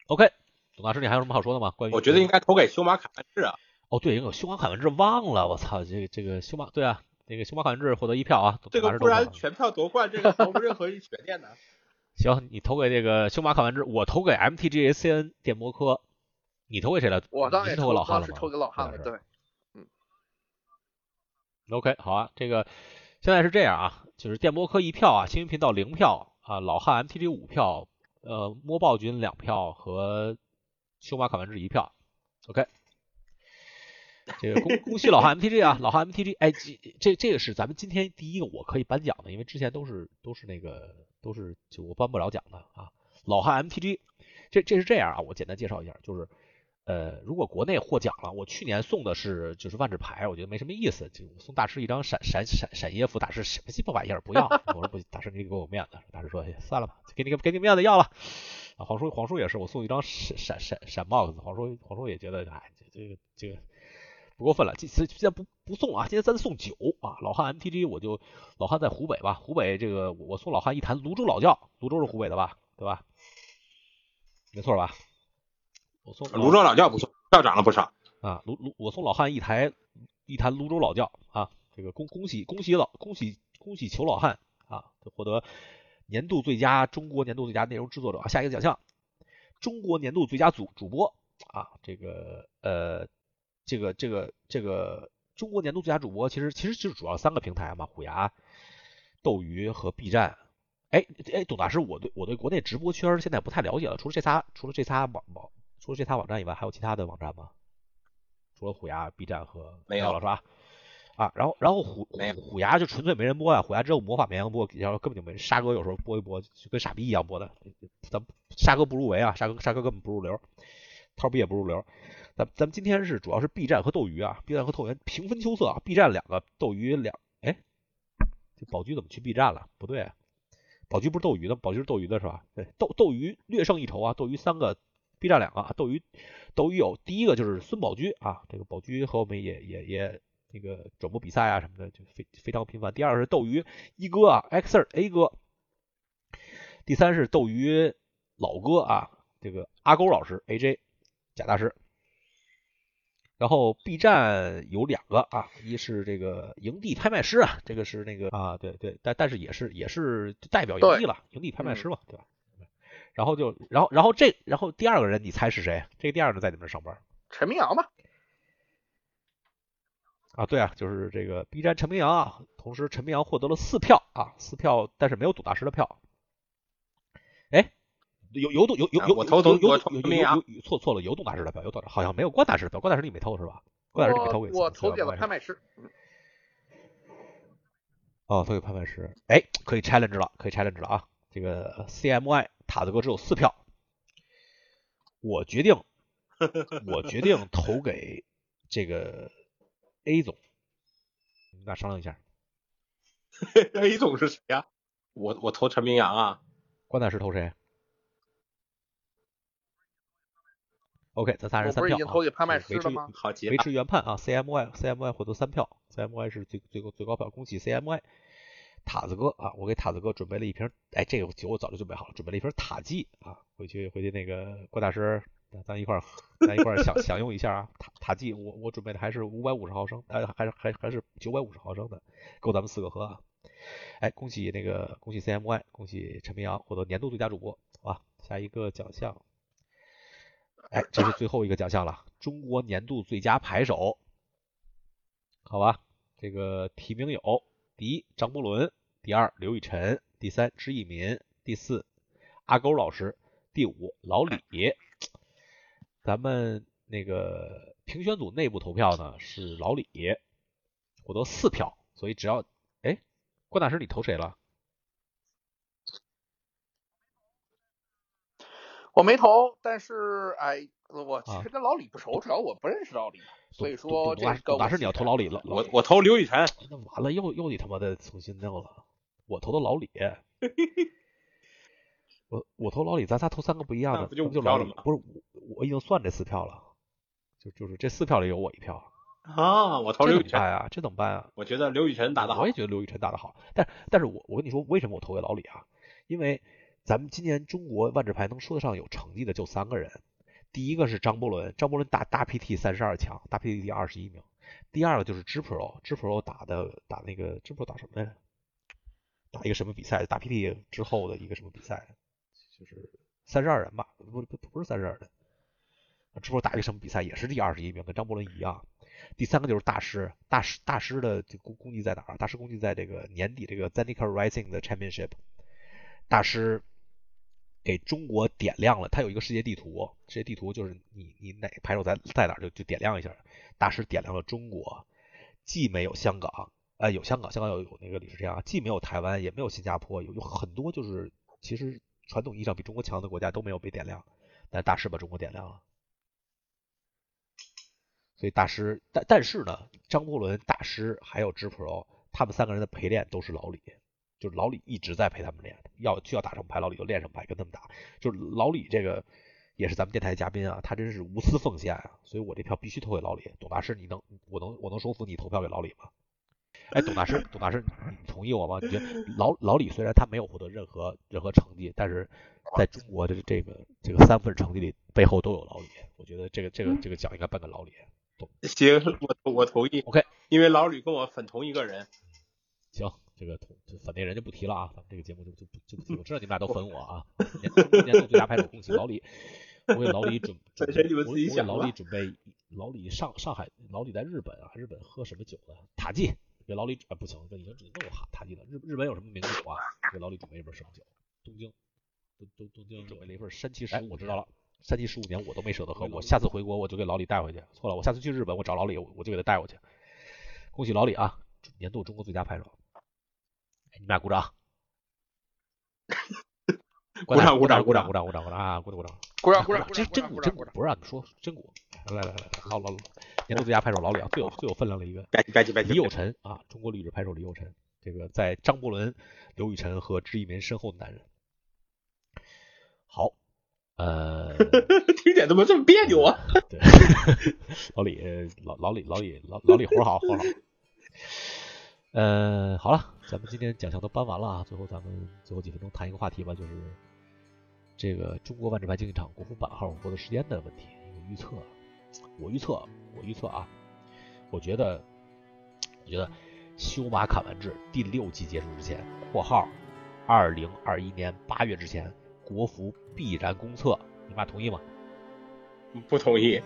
OK。董大师，你还有什么好说的吗？关于我觉得应该投给修马卡文治啊。哦，对，有修马卡文治忘了，我操，这个这个修马，对啊，那个修马卡文治获得一票啊。这个不然全票夺冠，这个毫无任何悬念的。行，你投给这个修马卡文之，我投给 MTGACN 电摩科，你投给谁了？我当然投给老汉了。是投给老汉了，对。嗯。OK，好啊，这个现在是这样啊，就是电摩科一票啊，新闻频道零票啊，老汉 MTG 五票，呃，摸豹君两票和。修马卡文之一票，OK，这个恭恭喜老汉 MTG 啊，老汉 MTG，哎，这这个是咱们今天第一个我可以颁奖的，因为之前都是都是那个都是就我颁不了奖的啊。老汉 MTG，这这是这样啊，我简单介绍一下，就是呃，如果国内获奖了，我去年送的是就是万智牌，我觉得没什么意思，就送大师一张闪闪闪闪耶夫大师什么鸡巴玩意儿不要，我说不，大师你给我面子，大师说算了吧，给你个给你面子要了。啊黄叔，黄叔也是，我送一张闪闪闪闪 box，黄叔，黄叔也觉得，哎，这个这个不过分了，这次现在不不送啊，今天咱送酒啊，老汉 MTG，我就老汉在湖北吧，湖北这个我送老汉一坛泸州老窖，泸州是湖北的吧，对吧？没错吧？我送泸州老窖不错，票涨了不少啊，泸泸，我送老汉一台一坛泸州老窖啊，这个恭恭喜恭喜老恭喜恭喜裘老汉啊，就获得。年度最佳中国年度最佳内容制作者啊，下一个奖项，中国年度最佳主主播啊，这个呃，这个这个这个中国年度最佳主播，其实其实就是主要三个平台嘛，虎牙、斗鱼和 B 站。哎哎，董大师，我对我对国内直播圈现在不太了解了，除了这仨除了这仨网网除了这仨网站以外，还有其他的网站吗？除了虎牙、B 站和没有了是吧？啊，然后然后虎虎牙就纯粹没人播呀，虎牙只有魔法绵羊播，然后根本就没沙哥有时候播一播，就跟傻逼一样播的，咱沙哥不入围啊，沙哥沙哥根本不入流，涛逼也不入流，咱咱们今天是主要是 B 站和斗鱼啊，B 站和斗鱼平分秋色啊，B 站两个，斗鱼两，哎，这宝驹怎么去 B 站了？不对啊，宝驹不是斗鱼的，宝驹是斗鱼的是吧？对，斗斗鱼略胜一筹啊，斗鱼三个，B 站两个，斗鱼斗鱼有第一个就是孙宝驹啊，这个宝驹和我们也也也。那个转播比赛啊什么的就非非常频繁。第二是斗鱼一哥啊，Xer A 哥。第三是斗鱼老哥啊，这个阿勾老师 AJ 贾大师。然后 B 站有两个啊，一是这个营地拍卖师啊，这个是那个啊，对对，但但是也是也是代表营地了，营地拍卖师嘛，对吧？然后就然后然后这然后第二个人你猜是谁？这个第二个在你们上班？陈明阳嘛。啊，对啊，就是这个 B 站陈明阳啊，同时陈明阳获得了四票啊，四票，但是没有董大师的票。哎，有有动有有有我投有有陈明阳，错错了，有动大师的票，有动好像没有关大师的票，关大师你没投是吧？关大师你没投给我投给了拍卖师。哦，投给拍卖师，哎，可以 challenge 了，可以 challenge 了啊！这个 CMY 塔子哥只有四票，我决定，我决定投给这个。A 总，你俩商量一下。A 总是谁呀？我我投陈明阳啊。关大师投谁？OK，咱仨人三票啊。投给拍卖师了吗？好，维持原判啊。CMY CMY 获得三票，CMY 是最最高最高票，恭喜 CMY。塔子哥啊，我给塔子哥准备了一瓶，哎，这个酒我早就准备好了，准备了一瓶塔基啊，回去回去那个郭大师咱咱一块儿咱一块儿享享用一下啊。塔塔基，我我准备的还是五百五十毫升，哎，还是还还是九百五十毫升的，够咱们四个喝啊。哎，恭喜那个恭喜 CMY，恭喜陈明阳获得年度最佳主播，好吧，下一个奖项，哎，这是最后一个奖项了，中国年度最佳牌手，好吧，这个提名有第一张伯伦，第二刘雨辰，第三支一民，第四阿勾老师，第五老李。咱们那个评选组内部投票呢是老李获得四票，所以只要哎，关大师你投谁了？我没投，但是哎，我其实跟老李不熟，主要我不认识老李，所以说这个大师你要投老李了，我我投刘雨辰，那完了又又你他妈的重新弄了，我投的老李，我我投老李，咱仨投三个不一样的，不就就老李不是我我已经算这四票了，就就是这四票里有我一票啊，我投刘雨辰啊，这怎么办啊？我觉得刘雨辰打的好，我也觉得刘雨辰打的好，但但是我我跟你说为什么我投给老李啊？因为。咱们今年中国万智牌能说得上有成绩的就三个人，第一个是张伯伦，张伯伦打大 PT 三十二强，大 PT 第二十一名。第二个就是 G Pro，G Pro 打的打那个 G Pro 打什么来着？打一个什么比赛？大 PT 之后的一个什么比赛？就是三十二人吧？不不不是三十二人，G Pro 打一个什么比赛？也是第二十一名，跟张伯伦一样。第三个就是大师，大师大师的功功绩在哪儿？大师功绩在这个年底这个 Zenica Rising 的 Championship，大师。给中国点亮了，他有一个世界地图，世界地图就是你你哪个牌手在在哪就就点亮一下。大师点亮了中国，既没有香港，呃有香港，香港有有那个李世这样，既没有台湾，也没有新加坡，有有很多就是其实传统意义上比中国强的国家都没有被点亮，但大师把中国点亮了。所以大师，但但是呢，张伯伦大师还有 Pro，他们三个人的陪练都是老李。就是老李一直在陪他们练，要需要打什么牌，老李就练什么牌，跟他们打。就是老李这个也是咱们电台嘉宾啊，他真是无私奉献啊，所以我这票必须投给老李。董大师，你能我能我能说服你投票给老李吗？哎，董大师，董大师，你同意我吗？你觉得老老李虽然他没有获得任何任何成绩，但是在中国的这个这个三份成绩里背后都有老李，我觉得这个这个这个奖应该颁给老李。行，我我同意。OK，因为老李跟我粉同一个人。行。这个粉那人就不提了啊，咱们这个节目就就就不提。我知道你们俩都粉我啊。年年度最佳拍手，恭喜老李！我给老李准 准备，我给老李准备，老李上上海，老李在日本啊，日本喝什么酒呢？塔记，给老李啊不行，这已经只能弄哈塔记了。日日本有什么名酒啊？给老李准备一份什么酒？东京，东东东京准备了一份山崎十五。我知道了，山崎十五年我都没舍得喝，我下次回国我就给老李带回去。错了，我下次去日本我找老李，我就给他带过去。恭喜老李啊，年度中国最佳拍手。你们俩鼓掌，鼓掌鼓掌鼓掌鼓掌鼓掌鼓掌啊！鼓掌鼓掌鼓掌鼓掌！真真鼓真鼓，不是让你说真鼓。来来来来，老老年度最佳拍手老李啊，最有最有分量的一个。李有辰啊，中国绿植拍手李有辰，这个在张伯伦、刘雨辰和知一民身后的男人。好，呃，听起来怎么这么别扭啊？对，老李老老李老李老老李活好活好。呃，好了，咱们今天奖项都颁完了啊，最后咱们最后几分钟谈一个话题吧，就是这个中国万智牌竞技场国服版号获得时间的问题。一个预测，我预测，我预测啊，我觉得，我觉得修马砍完制第六季结束之前（括号二零二一年八月之前），国服必然公测。你妈同意吗？不同意。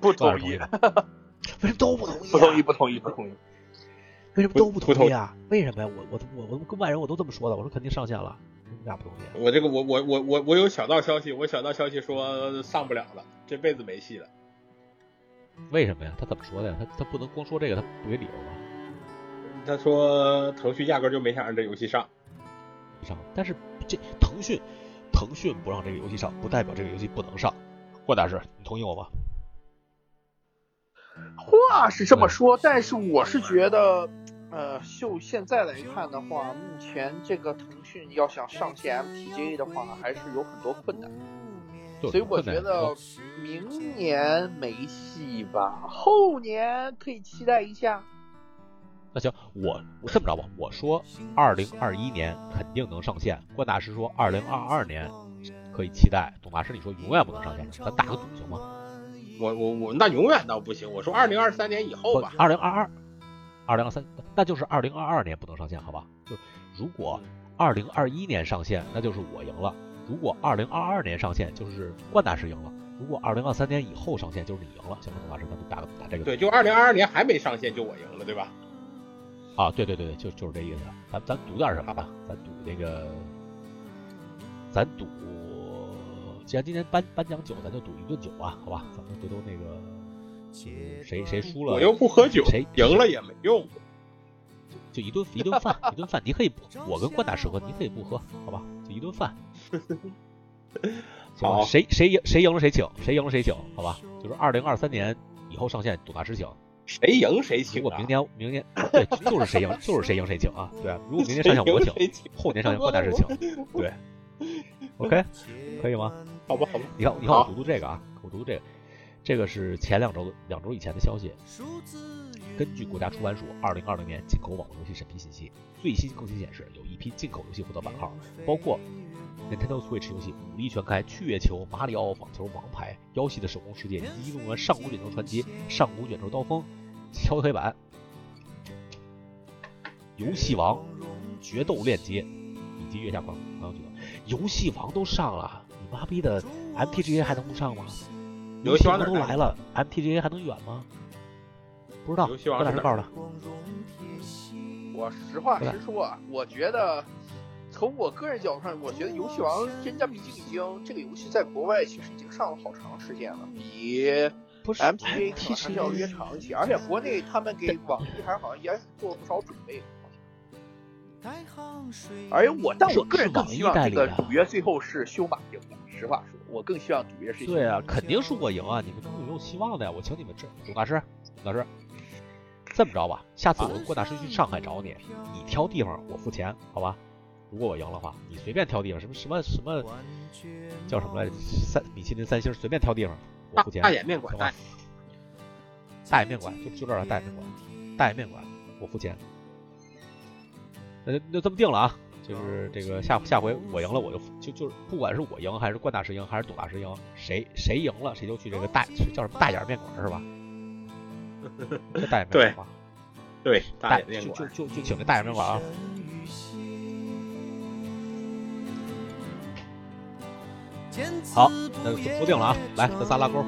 不同意。为什么都不同意？不同意，不同意，不同意。为什么都不同意啊？为什么呀？我我我我跟外人我都这么说的，我说肯定上线了，你俩不同意？我这个我我我我我有小道消息，我小道消息说上不了了，这辈子没戏了。为什么呀？他怎么说的呀？他他不能光说这个，他不给理由吗？他说腾讯压根就没想让这游戏上，上。但是这腾讯腾讯不让这个游戏上，不代表这个游戏不能上。霍大师，你同意我吗？话是这么说，但是我是觉得，呃，就现在来看的话，目前这个腾讯要想上线 MTGA 的话，还是有很多困难。所以我觉得明年没戏吧，后年可以期待一下。那行，我我这么着吧，我说二零二一年肯定能上线。关大师说二零二二年可以期待。董大师，你说永远不能上线，咱打个赌行吗？我我我那永远倒不行，我说二零二三年以后吧。二零二二，二零二三，那就是二零二二年不能上线，好吧？就如果二零二一年上线，那就是我赢了；如果二零二二年上线，就是冠大师赢了；如果二零二三年以后上线，就是你赢了。行吗，董大师，咱们打个打这个。对，就二零二二年还没上线，就我赢了，对吧？啊，对对对对，就就是这意思。咱咱赌点什么吧？咱赌那个，咱赌。既然今天颁颁奖酒，咱就赌一顿酒吧，好吧？咱们回头那个谁谁输了，我又不喝酒，谁赢了也没用，就一顿一顿饭，一顿饭，你可以不，我跟关大师喝，你可以不喝，好吧？就一顿饭。好，谁谁赢谁赢了谁请，谁赢了谁请，好吧？就是二零二三年以后上线，董大师请，谁赢谁请。如果明年明年对，就是谁赢就是谁赢谁请啊？对啊，如果明年上线我请，后年上线关大师请，对。OK，可以吗？好吧，好吧。你看，你看，我读读这个啊，我读读这个，这个是前两周两周以前的消息。根据国家出版署二零二零年进口网络游戏审批信息，最新更新显示，有一批进口游戏获得版号，包括 Nintendo Switch 游戏《武力全开》《去月球》《马里奥网球王牌》《妖系的手工世界》以及上古卷轴传奇》《上古卷轴刀锋》《敲黑板》《游戏王》《决斗链接》以及月下狂狂剧。游戏王都上了，你妈逼的 MTGA 还能不上吗？游戏王都来了，MTGA 还能远吗？不知道，我哪是告诉他。我实话实说啊，我觉得从我个人角度上，我觉得游戏王人家毕竟已经这个游戏在国外其实已经上了好长时间了，比 MTGA 其实要约长一些，而且国内他们给网易还好像也做了不少准备。而且我，但我个人更希望这个赌约最后是修马赢的。实话说，我更希望赌约是。对啊，肯定是我赢啊！你们都是没有希望的呀！我请你们吃，董大师，董大师，这么着吧，下次我跟郭大师去上海找你，你挑地方，我付钱，好吧？如果我赢了话，你随便挑地方，什么什么什么叫什么来着？三米其林三星，随便挑地方，我付钱。大眼面馆，大眼面馆，就就这儿大眼面馆，大眼面馆，我付钱。那就这么定了啊，就是这个下下回我赢了，我就就就是不管是我赢还是冠大师赢还是董大师赢，谁谁赢了谁就去这个大叫什么大眼面馆是吧？这大眼面馆对，大眼面馆就就就就请这大眼面馆啊。好，那就说定了啊，来，咱仨拉钩。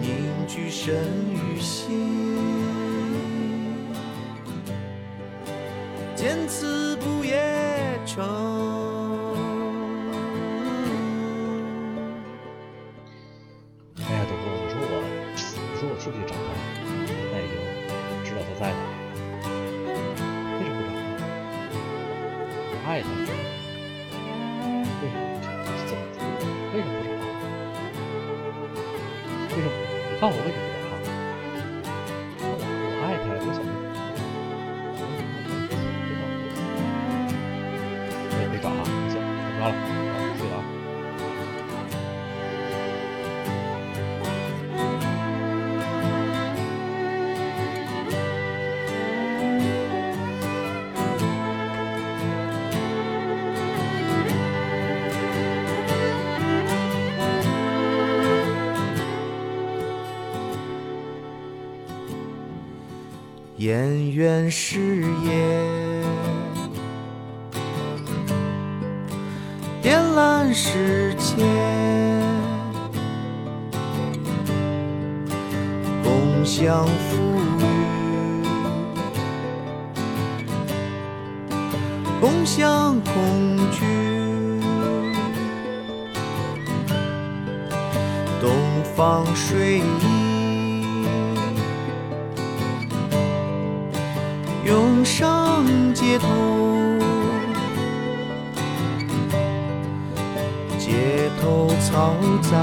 凝聚神与心。坚持不夜城。哎呀，董哥，你说我，你说我去不去找他？现在已经知道他在哪。为什么不找他？我爱他。为什么？怎么？为什么不找他？为什么？你告诉我为什么？烟缘誓言，点燃世间，共享富裕，共享恐惧，东方水。上街头，街头嘈杂，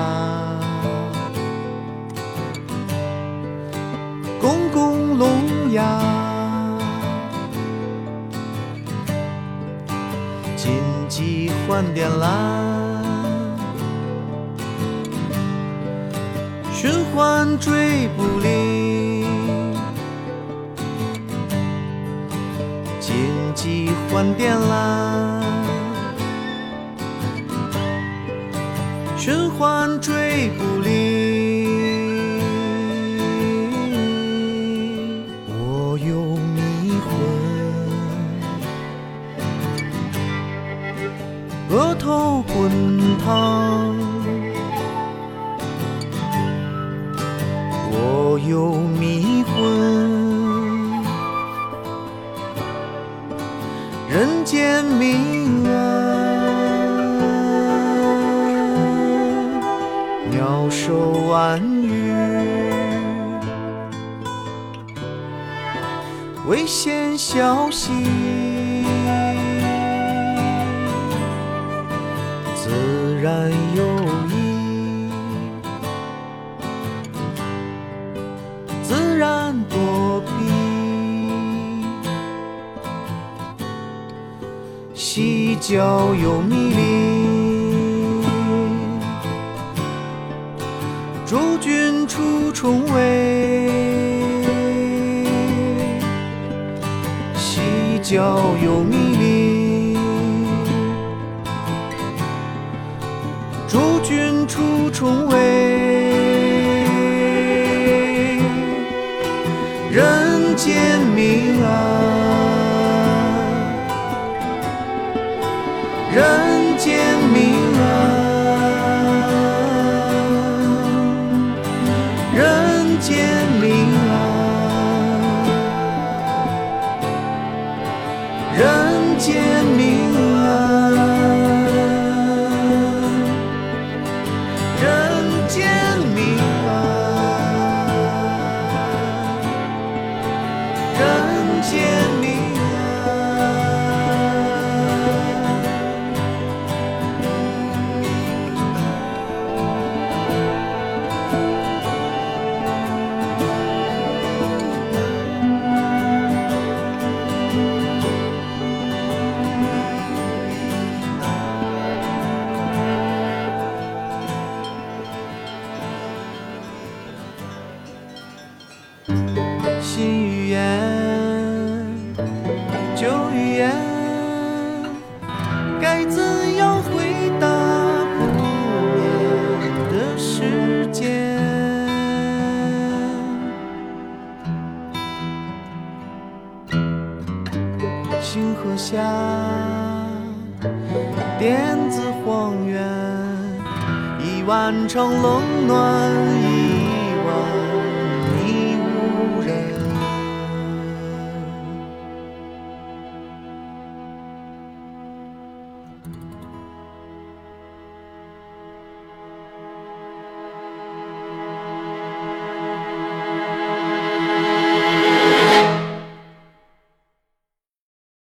公共聋哑，紧急换电缆，循环追机换电缆循环追不离。我有迷魂额头滚烫我有明暗，鸟兽安语，危险消息，角有密林，诸君出重围。西角有密林，诸君出重围。